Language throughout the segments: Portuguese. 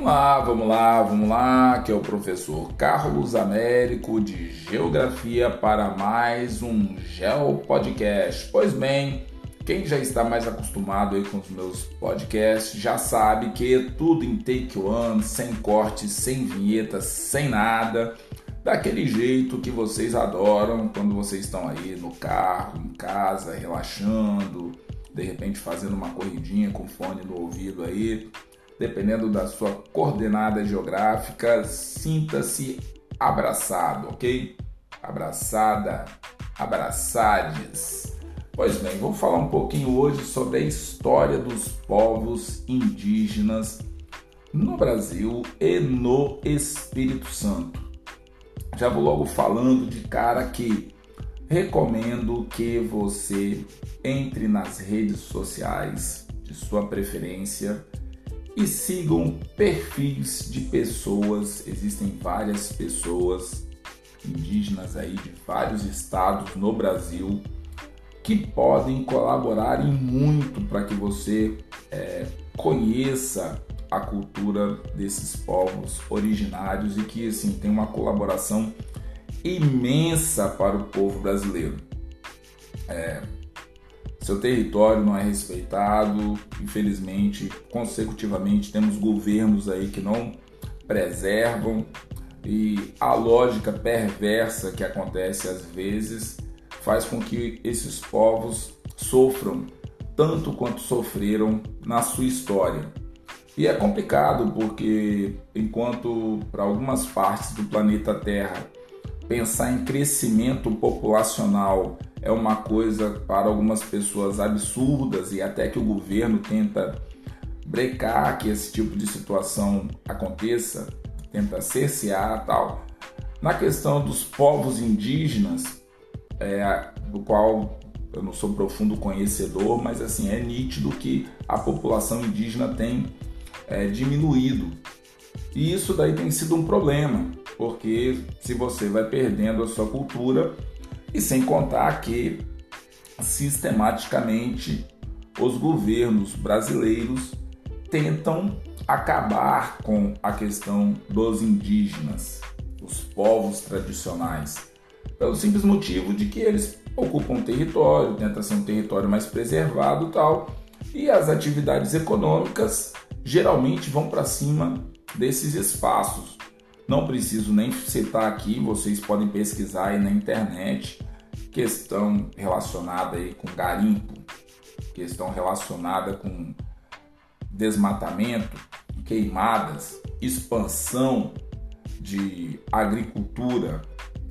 Vamos lá, vamos lá, vamos lá, que é o professor Carlos Américo de Geografia para mais um Geo Podcast. Pois bem, quem já está mais acostumado aí com os meus podcasts já sabe que é tudo em take one, sem cortes, sem vinhetas, sem nada, daquele jeito que vocês adoram quando vocês estão aí no carro, em casa, relaxando, de repente fazendo uma corridinha com fone no ouvido aí dependendo da sua coordenada geográfica, sinta-se abraçado, ok? Abraçada, abraçades. Pois bem, vou falar um pouquinho hoje sobre a história dos povos indígenas no Brasil e no Espírito Santo. Já vou logo falando de cara que recomendo que você entre nas redes sociais de sua preferência e sigam perfis de pessoas. Existem várias pessoas indígenas aí de vários estados no Brasil que podem colaborar em muito para que você é, conheça a cultura desses povos originários e que assim tem uma colaboração imensa para o povo brasileiro. É, seu território não é respeitado, infelizmente, consecutivamente temos governos aí que não preservam e a lógica perversa que acontece às vezes faz com que esses povos sofram tanto quanto sofreram na sua história. E é complicado porque enquanto para algumas partes do planeta Terra pensar em crescimento populacional é uma coisa para algumas pessoas absurdas e até que o governo tenta brecar que esse tipo de situação aconteça, tenta cercear tal. Na questão dos povos indígenas, é, do qual eu não sou profundo conhecedor, mas assim é nítido que a população indígena tem é, diminuído. E isso daí tem sido um problema, porque se você vai perdendo a sua cultura, e sem contar que sistematicamente os governos brasileiros tentam acabar com a questão dos indígenas, os povos tradicionais, pelo simples motivo de que eles ocupam território, tenta ser um território mais preservado, tal, e as atividades econômicas geralmente vão para cima desses espaços. Não preciso nem citar aqui, vocês podem pesquisar aí na internet questão relacionada aí com garimpo, questão relacionada com desmatamento, queimadas, expansão de agricultura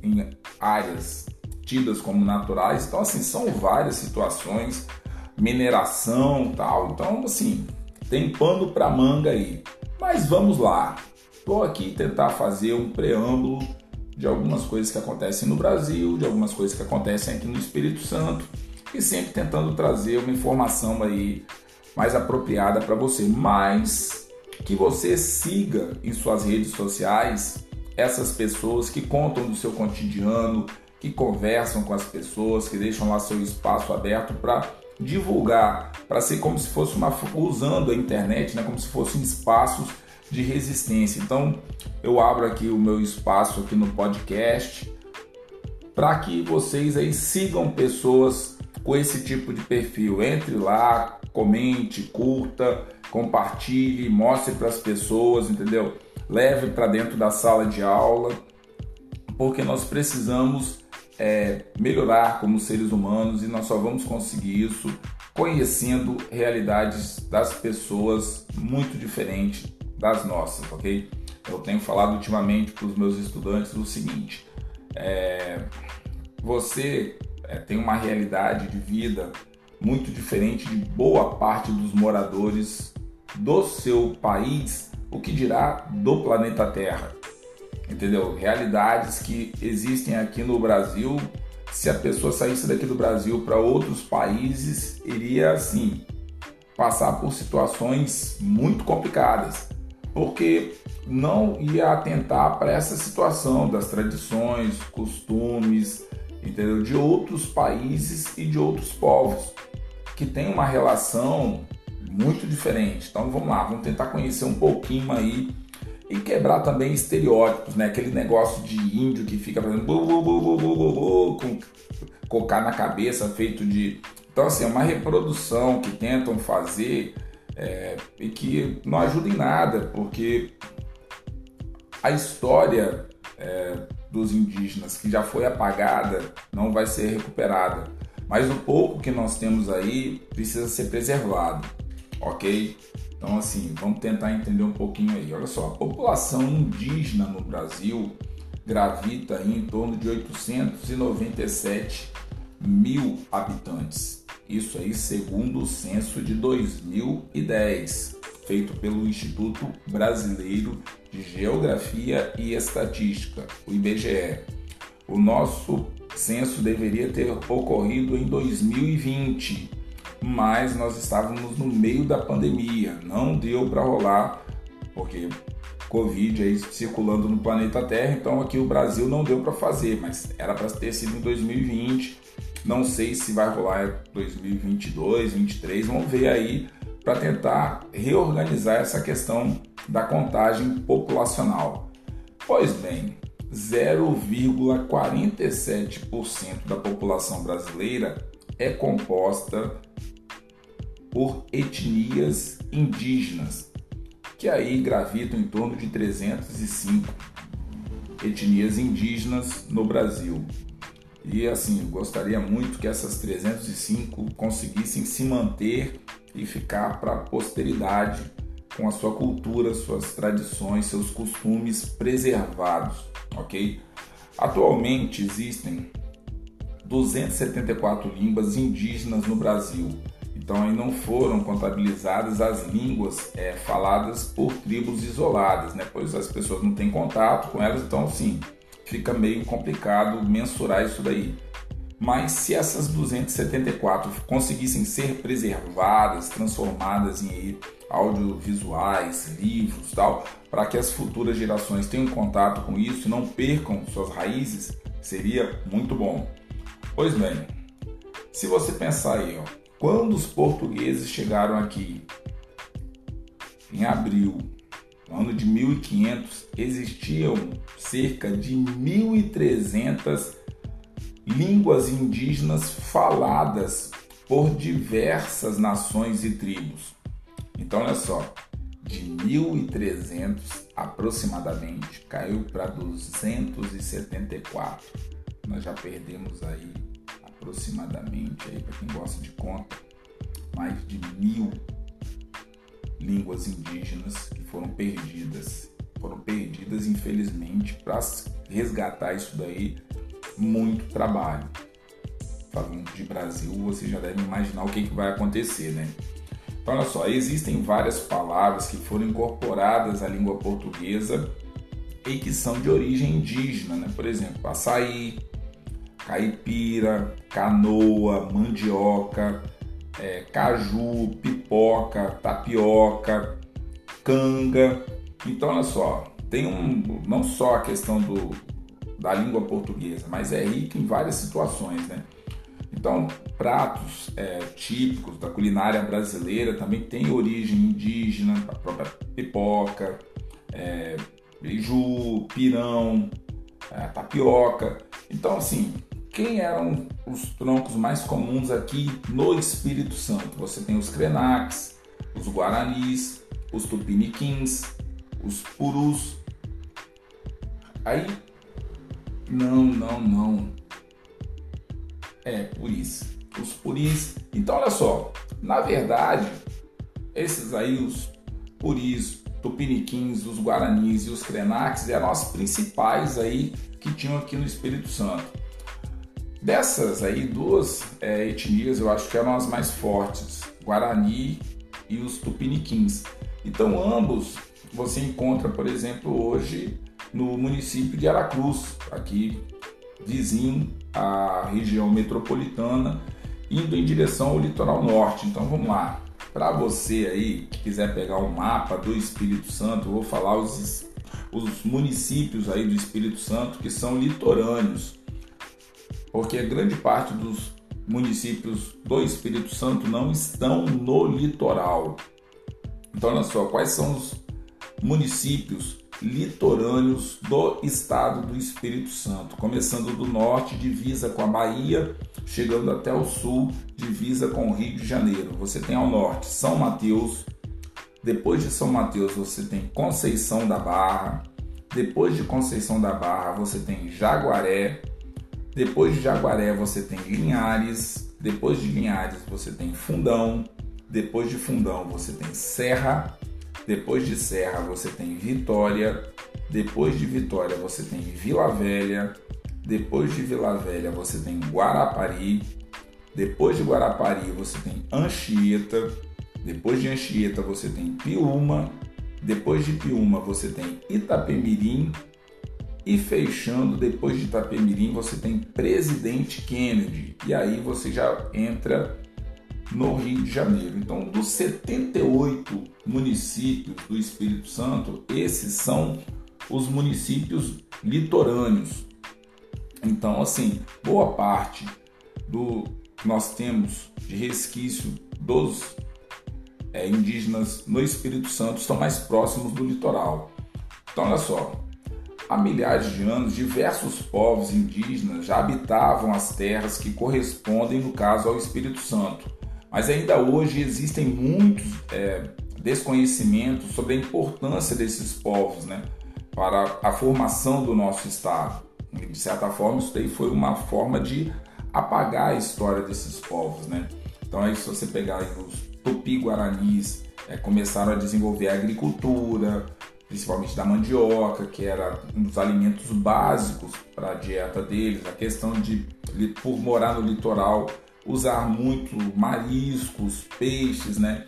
em áreas tidas como naturais. Então, assim, são várias situações, mineração tal. Então, assim, tem pano para manga aí. Mas vamos lá. Estou aqui tentar fazer um preâmbulo de algumas coisas que acontecem no Brasil, de algumas coisas que acontecem aqui no Espírito Santo e sempre tentando trazer uma informação aí mais apropriada para você, mas que você siga em suas redes sociais essas pessoas que contam do seu cotidiano, que conversam com as pessoas, que deixam lá seu espaço aberto para divulgar, para ser como se fosse uma usando a internet, né, como se fossem espaços de resistência. Então, eu abro aqui o meu espaço aqui no podcast para que vocês aí sigam pessoas com esse tipo de perfil. Entre lá, comente, curta, compartilhe, mostre para as pessoas, entendeu? Leve para dentro da sala de aula, porque nós precisamos é, melhorar como seres humanos e nós só vamos conseguir isso conhecendo realidades das pessoas muito diferentes das nossas, ok? Eu tenho falado ultimamente para os meus estudantes o seguinte: é, você é, tem uma realidade de vida muito diferente de boa parte dos moradores do seu país, o que dirá do planeta Terra. Entendeu? Realidades que existem aqui no Brasil. Se a pessoa saísse daqui do Brasil para outros países, iria assim passar por situações muito complicadas porque não ia atentar para essa situação das tradições, costumes, entendeu? De outros países e de outros povos que tem uma relação muito diferente. Então vamos lá, vamos tentar conhecer um pouquinho aí e quebrar também estereótipos, né? Aquele negócio de índio que fica fazendo bu, bu, bu, bu, com cocar na cabeça feito de. Então, assim, é uma reprodução que tentam fazer é, e que não ajuda em nada, porque a história é, dos indígenas que já foi apagada não vai ser recuperada. Mas o pouco que nós temos aí precisa ser preservado, ok? Então, assim, vamos tentar entender um pouquinho aí. Olha só, a população indígena no Brasil gravita em torno de 897 mil habitantes. Isso aí segundo o censo de 2010, feito pelo Instituto Brasileiro de Geografia e Estatística, o IBGE. O nosso censo deveria ter ocorrido em 2020, mas nós estávamos no meio da pandemia, não deu para rolar, porque Covid aí circulando no planeta Terra, então aqui o Brasil não deu para fazer, mas era para ter sido em 2020. Não sei se vai rolar 2022, 2023, vamos ver aí para tentar reorganizar essa questão da contagem populacional. Pois bem, 0,47% da população brasileira é composta por etnias indígenas, que aí gravitam em torno de 305 etnias indígenas no Brasil. E assim, gostaria muito que essas 305 conseguissem se manter e ficar para a posteridade com a sua cultura, suas tradições, seus costumes preservados, ok? Atualmente existem 274 línguas indígenas no Brasil, então aí não foram contabilizadas as línguas é, faladas por tribos isoladas, né? Pois as pessoas não têm contato com elas, então sim, fica meio complicado mensurar isso daí. Mas se essas 274 conseguissem ser preservadas, transformadas em audiovisuais, livros, tal, para que as futuras gerações tenham contato com isso e não percam suas raízes, seria muito bom. Pois bem, se você pensar aí, ó, quando os portugueses chegaram aqui em abril, no ano de 1500, existiam cerca de 1300 línguas indígenas faladas por diversas nações e tribos. Então, olha só, de 1300 aproximadamente caiu para 274. Nós já perdemos aí aproximadamente aí para quem gosta de conta mais de mil línguas indígenas que foram perdidas. Foram perdidas, infelizmente, para resgatar isso daí muito trabalho. Falando de Brasil, você já deve imaginar o que, que vai acontecer, né? Então, olha só, existem várias palavras que foram incorporadas à língua portuguesa e que são de origem indígena, né? Por exemplo, açaí, caipira, canoa, mandioca, é, caju, pipoca, tapioca, canga. Então, olha só, tem um não só a questão do, da língua portuguesa, mas é rica em várias situações, né? Então, pratos é, típicos da culinária brasileira também têm origem indígena, a própria pipoca, é, beiju, pirão, é, tapioca. Então, assim, quem eram os troncos mais comuns aqui no Espírito Santo? Você tem os Krenaks, os Guaranis, os Tupiniquins, os Purus. Aí não, não, não. É, por isso. Os puris. Então, olha só. Na verdade, esses aí, os puris, tupiniquins, os guaranis e os krenaks eram as principais aí que tinham aqui no Espírito Santo. Dessas aí, duas é, etnias eu acho que eram as mais fortes, Guarani e os Tupiniquins. Então, ambos você encontra, por exemplo, hoje no município de Aracruz, aqui vizinho à região metropolitana, indo em direção ao litoral norte. Então vamos lá. Para você aí que quiser pegar um mapa do Espírito Santo, eu vou falar os, os municípios aí do Espírito Santo que são litorâneos, porque grande parte dos municípios do Espírito Santo não estão no litoral. Então, olha só, quais são os municípios litorâneos do estado do Espírito Santo, começando do norte, divisa com a Bahia, chegando até o sul, divisa com o Rio de Janeiro. Você tem ao norte São Mateus, depois de São Mateus você tem Conceição da Barra, depois de Conceição da Barra você tem Jaguaré, depois de Jaguaré você tem Linhares, depois de Linhares você tem Fundão, depois de Fundão você tem Serra, depois de Serra você tem Vitória, depois de Vitória você tem Vila Velha, depois de Vila Velha você tem Guarapari, depois de Guarapari você tem Anchieta, depois de Anchieta você tem Piúma, depois de Piúma você tem Itapemirim e fechando depois de Itapemirim você tem Presidente Kennedy e aí você já entra no Rio de Janeiro. Então, dos 78 municípios do Espírito Santo, esses são os municípios litorâneos. Então, assim, boa parte do que nós temos de resquício dos é, indígenas no Espírito Santo estão mais próximos do litoral. Então, olha só, há milhares de anos, diversos povos indígenas já habitavam as terras que correspondem, no caso, ao Espírito Santo. Mas ainda hoje existem muitos é, desconhecimentos sobre a importância desses povos né, para a formação do nosso Estado. E, de certa forma, isso daí foi uma forma de apagar a história desses povos. Né? Então, aí, se você pegar os tupi-guaranis, é, começaram a desenvolver a agricultura, principalmente da mandioca, que era um dos alimentos básicos para a dieta deles, a questão de, por morar no litoral, usar muito mariscos, peixes, né?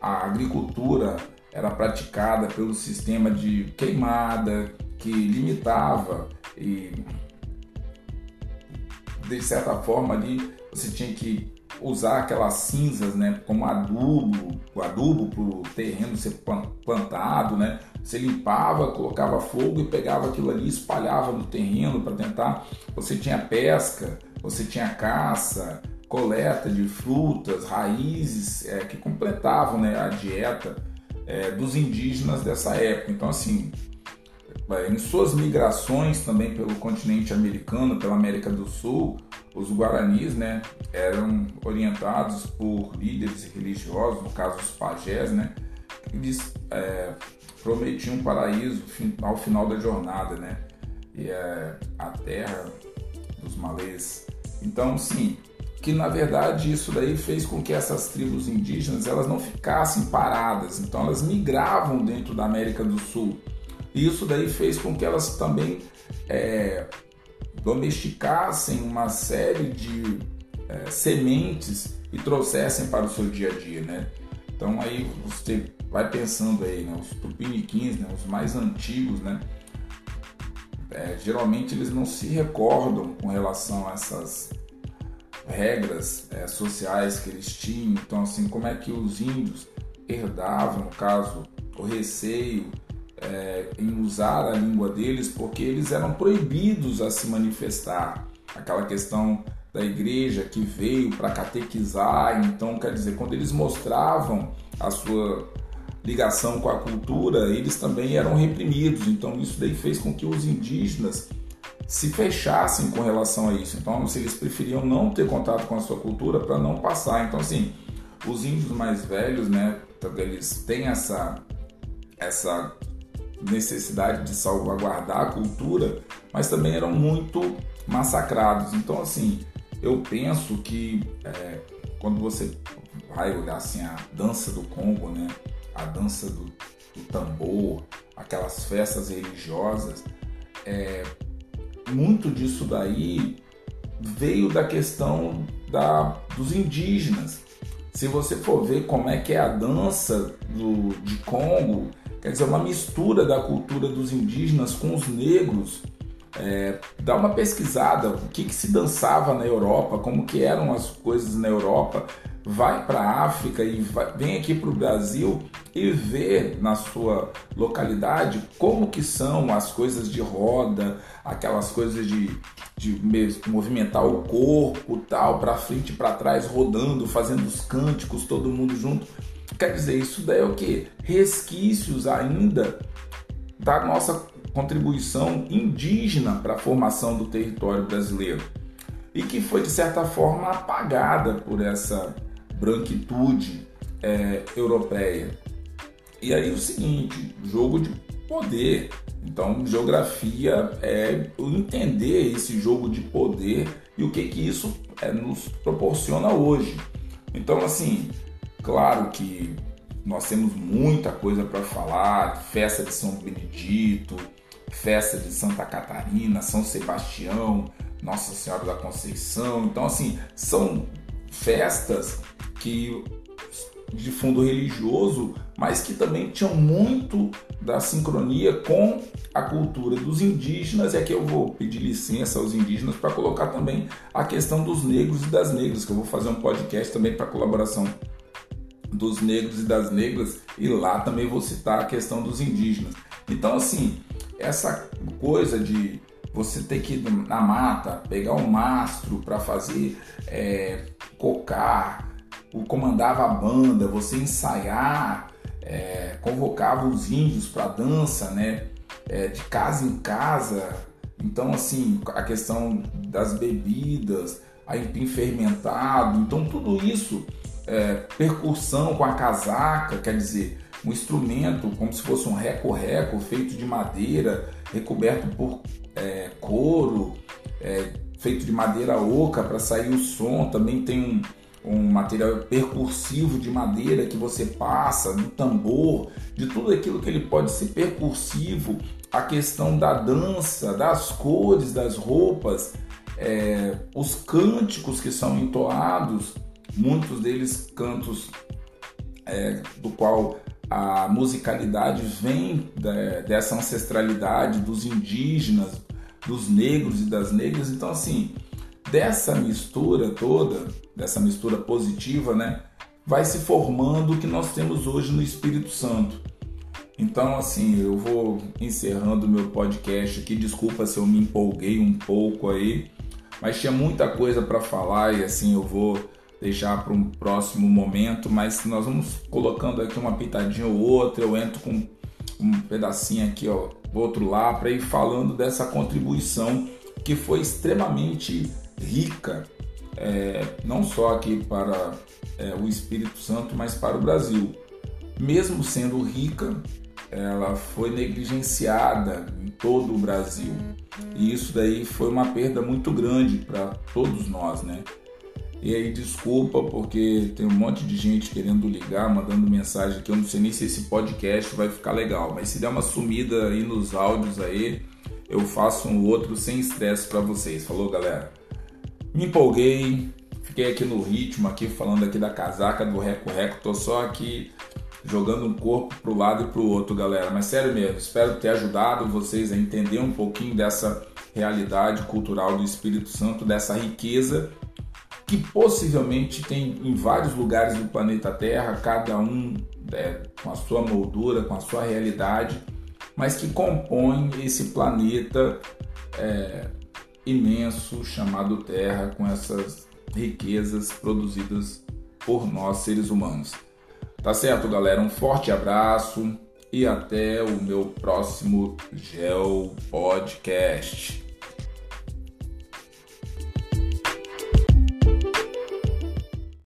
A agricultura era praticada pelo sistema de queimada que limitava e de certa forma ali você tinha que usar aquelas cinzas, né, como adubo, o adubo para o terreno ser plantado, né? Você limpava, colocava fogo e pegava aquilo ali, espalhava no terreno para tentar. Você tinha pesca, você tinha caça, coleta de frutas, raízes é, que completavam né, a dieta é, dos indígenas dessa época. Então, assim, é, em suas migrações também pelo continente americano, pela América do Sul, os guaranis né, eram orientados por líderes religiosos, no caso os pajés, né, eles é, prometiam um paraíso ao final da jornada, né, e é a terra dos malês. Então, sim, que na verdade isso daí fez com que essas tribos indígenas elas não ficassem paradas, então elas migravam dentro da América do Sul. E isso daí fez com que elas também é, domesticassem uma série de é, sementes e trouxessem para o seu dia a dia, né? Então aí você vai pensando aí, né? Os tupiniquins, né? Os mais antigos, né? É, geralmente eles não se recordam com relação a essas regras é, sociais que eles tinham. Então, assim, como é que os índios herdavam, no caso, o receio é, em usar a língua deles, porque eles eram proibidos a se manifestar. Aquela questão da igreja que veio para catequizar, então, quer dizer, quando eles mostravam a sua ligação com a cultura, eles também eram reprimidos. Então, isso daí fez com que os indígenas se fechassem com relação a isso. Então, se eles preferiam não ter contato com a sua cultura para não passar. Então, assim, os índios mais velhos, né, eles têm essa essa necessidade de salvaguardar a cultura, mas também eram muito massacrados. Então, assim, eu penso que é, quando você vai olhar assim a dança do Congo, né, a dança do, do tambor, aquelas festas religiosas, é, muito disso daí veio da questão da, dos indígenas. Se você for ver como é que é a dança do, de Congo, quer dizer, uma mistura da cultura dos indígenas com os negros. É, dá uma pesquisada, o que, que se dançava na Europa, como que eram as coisas na Europa, vai para a África e vai, vem aqui para o Brasil e vê na sua localidade como que são as coisas de roda, aquelas coisas de, de movimentar o corpo, tal, para frente e para trás, rodando, fazendo os cânticos, todo mundo junto. Quer dizer, isso daí é o que? Resquícios ainda da nossa contribuição indígena para a formação do território brasileiro e que foi de certa forma apagada por essa branquitude é, europeia. E aí o seguinte, jogo de poder. Então, geografia é entender esse jogo de poder e o que que isso é, nos proporciona hoje. Então, assim, claro que nós temos muita coisa para falar, festa de São Benedito, festa de Santa Catarina, São Sebastião, Nossa Senhora da Conceição. Então, assim, são festas que de fundo religioso, mas que também tinham muito da sincronia com a cultura dos indígenas. E aqui eu vou pedir licença aos indígenas para colocar também a questão dos negros e das negras, que eu vou fazer um podcast também para colaboração dos negros e das negras, e lá também vou citar a questão dos indígenas. Então, assim, essa coisa de você ter que ir na mata, pegar um mastro para fazer é, cocar, comandava a banda, você ensaiar, é, convocava os índios para dança, né? É, de casa em casa. Então, assim, a questão das bebidas, aipim fermentado, então tudo isso, é, percussão com a casaca, quer dizer, um instrumento como se fosse um reco-reco feito de madeira, recoberto por é, couro, é, feito de madeira oca para sair o som. Também tem um, um material percursivo de madeira que você passa, do tambor, de tudo aquilo que ele pode ser percursivo, a questão da dança, das cores das roupas, é, os cânticos que são entoados, muitos deles cantos é, do qual a musicalidade vem da, dessa ancestralidade dos indígenas, dos negros e das negras. Então, assim, dessa mistura toda, dessa mistura positiva, né, vai se formando o que nós temos hoje no Espírito Santo. Então, assim, eu vou encerrando meu podcast aqui. Desculpa se eu me empolguei um pouco aí, mas tinha muita coisa para falar e assim eu vou deixar para um próximo momento. Mas nós vamos colocando aqui uma pitadinha ou outra. Eu entro com um pedacinho aqui, ó, outro lá, para ir falando dessa contribuição que foi extremamente rica, é, não só aqui para é, o Espírito Santo, mas para o Brasil. Mesmo sendo rica, ela foi negligenciada em todo o Brasil. E isso daí foi uma perda muito grande para todos nós, né? E aí, desculpa, porque tem um monte de gente querendo ligar, mandando mensagem que eu não sei nem se esse podcast vai ficar legal, mas se der uma sumida aí nos áudios aí, eu faço um outro sem estresse para vocês. Falou, galera? Me empolguei, fiquei aqui no ritmo, aqui falando aqui da casaca do Reco Reco, tô só aqui jogando um corpo pro lado e pro outro, galera. Mas sério mesmo, espero ter ajudado vocês a entender um pouquinho dessa realidade cultural do Espírito Santo, dessa riqueza que possivelmente tem em vários lugares do planeta Terra, cada um é, com a sua moldura, com a sua realidade, mas que compõe esse planeta é, imenso chamado Terra, com essas riquezas produzidas por nós seres humanos. Tá certo, galera? Um forte abraço e até o meu próximo Gel Podcast.